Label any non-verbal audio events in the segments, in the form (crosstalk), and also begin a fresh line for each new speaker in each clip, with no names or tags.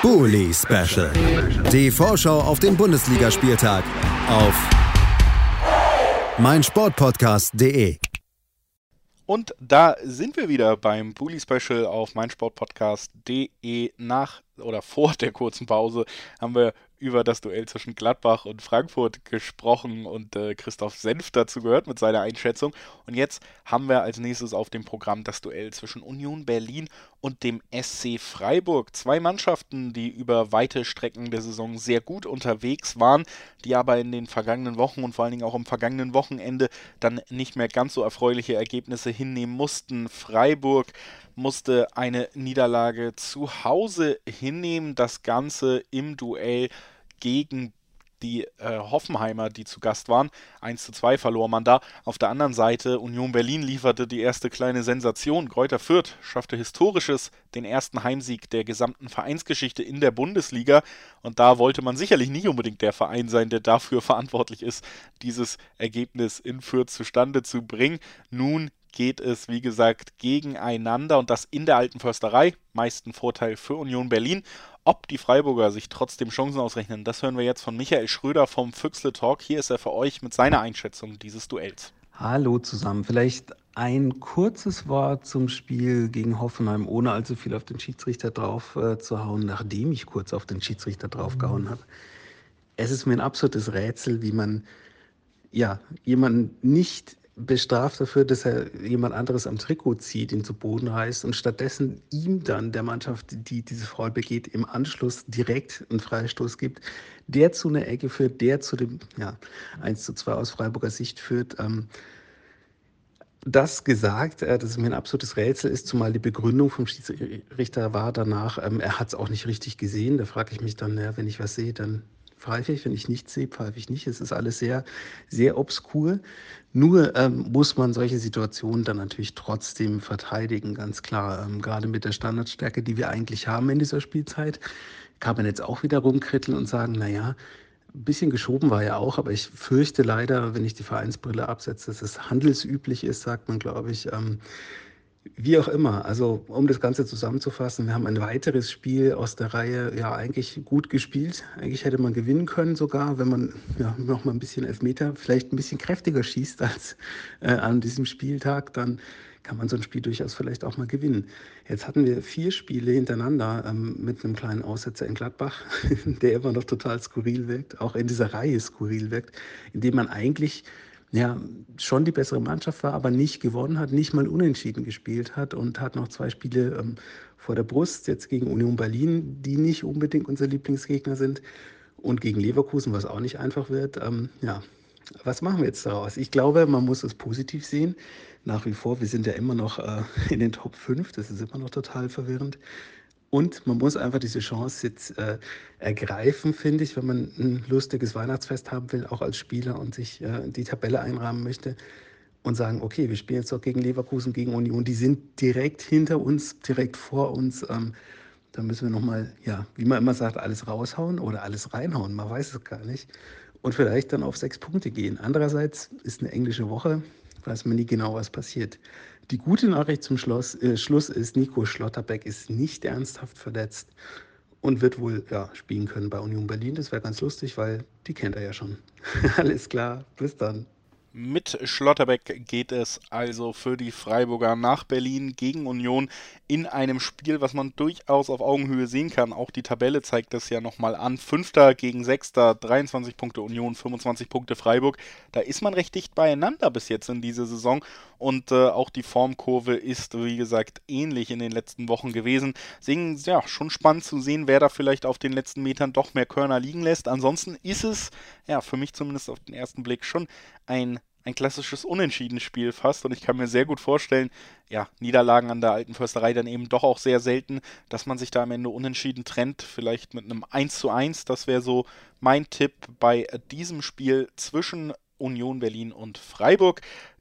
Bully Special. Die Vorschau auf den Bundesligaspieltag auf meinsportpodcast.de.
Und da sind wir wieder beim Bully Special auf meinsportpodcast.de. Nach oder vor der kurzen Pause haben wir über das Duell zwischen Gladbach und Frankfurt gesprochen und äh, Christoph Senf dazu gehört mit seiner Einschätzung. Und jetzt haben wir als nächstes auf dem Programm das Duell zwischen Union Berlin und dem SC Freiburg. Zwei Mannschaften, die über weite Strecken der Saison sehr gut unterwegs waren, die aber in den vergangenen Wochen und vor allen Dingen auch am vergangenen Wochenende dann nicht mehr ganz so erfreuliche Ergebnisse hinnehmen mussten. Freiburg musste eine Niederlage zu Hause hinnehmen. Das Ganze im Duell gegen die äh, Hoffenheimer, die zu Gast waren. 1 zu 2 verlor man da. Auf der anderen Seite, Union Berlin lieferte die erste kleine Sensation. Kräuter Fürth schaffte historisches, den ersten Heimsieg der gesamten Vereinsgeschichte in der Bundesliga. Und da wollte man sicherlich nicht unbedingt der Verein sein, der dafür (laughs) verantwortlich ist, dieses Ergebnis in Fürth zustande zu bringen. Nun geht es, wie gesagt, gegeneinander und das in der alten Försterei. Meisten Vorteil für Union Berlin. Ob die Freiburger sich trotzdem Chancen ausrechnen, das hören wir jetzt von Michael Schröder vom Füchsle Talk. Hier ist er für euch mit seiner Einschätzung dieses Duells.
Hallo zusammen. Vielleicht ein kurzes Wort zum Spiel gegen Hoffenheim, ohne allzu viel auf den Schiedsrichter drauf äh, zu hauen, nachdem ich kurz auf den Schiedsrichter draufgehauen habe. Es ist mir ein absolutes Rätsel, wie man ja jemanden nicht bestraft dafür, dass er jemand anderes am Trikot zieht, ihn zu Boden reißt und stattdessen ihm dann der Mannschaft, die diese Foul begeht, im Anschluss direkt einen Freistoß gibt, der zu einer Ecke führt, der zu dem ja, 1 zu 2 aus Freiburger Sicht führt. Ähm, das gesagt, äh, das ist mir ein absolutes Rätsel ist, zumal die Begründung vom Schiedsrichter war danach, ähm, er hat es auch nicht richtig gesehen. Da frage ich mich dann, ja, wenn ich was sehe, dann pfeife ich, wenn ich nicht sehe, pfeife ich nicht. Es ist alles sehr, sehr obskur. Nur ähm, muss man solche Situationen dann natürlich trotzdem verteidigen, ganz klar. Ähm, gerade mit der Standardstärke, die wir eigentlich haben in dieser Spielzeit, kann man jetzt auch wieder rumkritteln und sagen, naja, ein bisschen geschoben war ja auch, aber ich fürchte leider, wenn ich die Vereinsbrille absetze, dass es handelsüblich ist, sagt man, glaube ich. Ähm, wie auch immer, also um das Ganze zusammenzufassen, wir haben ein weiteres Spiel aus der Reihe ja eigentlich gut gespielt. Eigentlich hätte man gewinnen können sogar, wenn man ja, noch mal ein bisschen Elfmeter, vielleicht ein bisschen kräftiger schießt als äh, an diesem Spieltag, dann kann man so ein Spiel durchaus vielleicht auch mal gewinnen. Jetzt hatten wir vier Spiele hintereinander ähm, mit einem kleinen Aussetzer in Gladbach, (laughs) der immer noch total skurril wirkt, auch in dieser Reihe skurril wirkt, indem man eigentlich ja, schon die bessere Mannschaft war, aber nicht gewonnen hat, nicht mal unentschieden gespielt hat und hat noch zwei Spiele ähm, vor der Brust, jetzt gegen Union Berlin, die nicht unbedingt unser Lieblingsgegner sind, und gegen Leverkusen, was auch nicht einfach wird. Ähm, ja, was machen wir jetzt daraus? Ich glaube, man muss es positiv sehen. Nach wie vor, wir sind ja immer noch äh, in den Top 5, das ist immer noch total verwirrend. Und man muss einfach diese Chance jetzt äh, ergreifen, finde ich, wenn man ein lustiges Weihnachtsfest haben will, auch als Spieler und sich äh, die Tabelle einrahmen möchte und sagen, okay, wir spielen jetzt doch gegen Leverkusen, gegen Union, die sind direkt hinter uns, direkt vor uns. Ähm, da müssen wir nochmal, ja, wie man immer sagt, alles raushauen oder alles reinhauen, man weiß es gar nicht. Und vielleicht dann auf sechs Punkte gehen. Andererseits ist eine englische Woche, weiß man nie genau, was passiert. Die gute Nachricht zum Schluss, äh, Schluss ist, Nico Schlotterbeck ist nicht ernsthaft verletzt und wird wohl ja, spielen können bei Union Berlin. Das wäre ganz lustig, weil die kennt er ja schon. (laughs) Alles klar, bis dann.
Mit Schlotterbeck geht es also für die Freiburger nach Berlin gegen Union in einem Spiel, was man durchaus auf Augenhöhe sehen kann. Auch die Tabelle zeigt das ja nochmal an. Fünfter gegen Sechster, 23 Punkte Union, 25 Punkte Freiburg. Da ist man recht dicht beieinander bis jetzt in dieser Saison. Und äh, auch die Formkurve ist, wie gesagt, ähnlich in den letzten Wochen gewesen. Deswegen, ja, schon spannend zu sehen, wer da vielleicht auf den letzten Metern doch mehr Körner liegen lässt. Ansonsten ist es, ja, für mich zumindest auf den ersten Blick schon ein ein klassisches Unentschieden-Spiel fast. Und ich kann mir sehr gut vorstellen, ja, Niederlagen an der alten Försterei dann eben doch auch sehr selten, dass man sich da am Ende unentschieden trennt, vielleicht mit einem 1 zu 1, das wäre so mein Tipp bei diesem Spiel zwischen Union Berlin und Freiburg.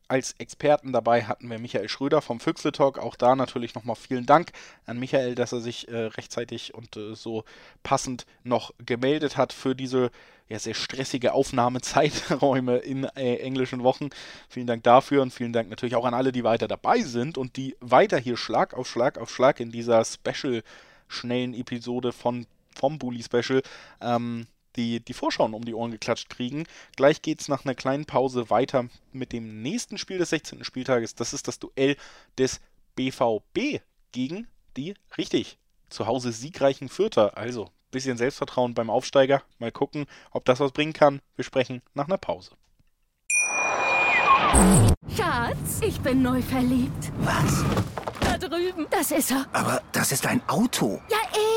Als Experten dabei hatten wir Michael Schröder vom Füchsle Talk. Auch da natürlich nochmal vielen Dank an Michael, dass er sich äh, rechtzeitig und äh, so passend noch gemeldet hat für diese ja, sehr stressige Aufnahmezeiträume in äh, englischen Wochen. Vielen Dank dafür und vielen Dank natürlich auch an alle, die weiter dabei sind und die weiter hier Schlag auf Schlag auf Schlag in dieser Special schnellen Episode von vom Bully Special ähm, die, die Vorschauen um die Ohren geklatscht kriegen. Gleich geht es nach einer kleinen Pause weiter mit dem nächsten Spiel des 16. Spieltages. Das ist das Duell des BVB gegen die, richtig, zu Hause siegreichen Vierter. Also, bisschen Selbstvertrauen beim Aufsteiger. Mal gucken, ob das was bringen kann. Wir sprechen nach einer Pause.
Schatz, ich bin neu verliebt.
Was?
Da drüben. Das ist er.
Aber das ist ein Auto.
Ja, eben.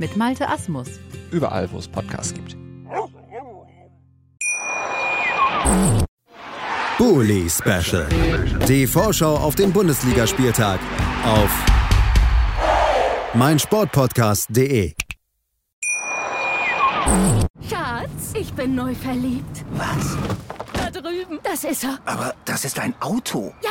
Mit Malte Asmus.
Überall, wo es Podcasts gibt.
Bully Special. Die Vorschau auf den Bundesligaspieltag auf meinsportpodcast.de.
Schatz, ich bin neu verliebt.
Was?
Da drüben. Das ist er.
Aber das ist ein Auto.
Ja,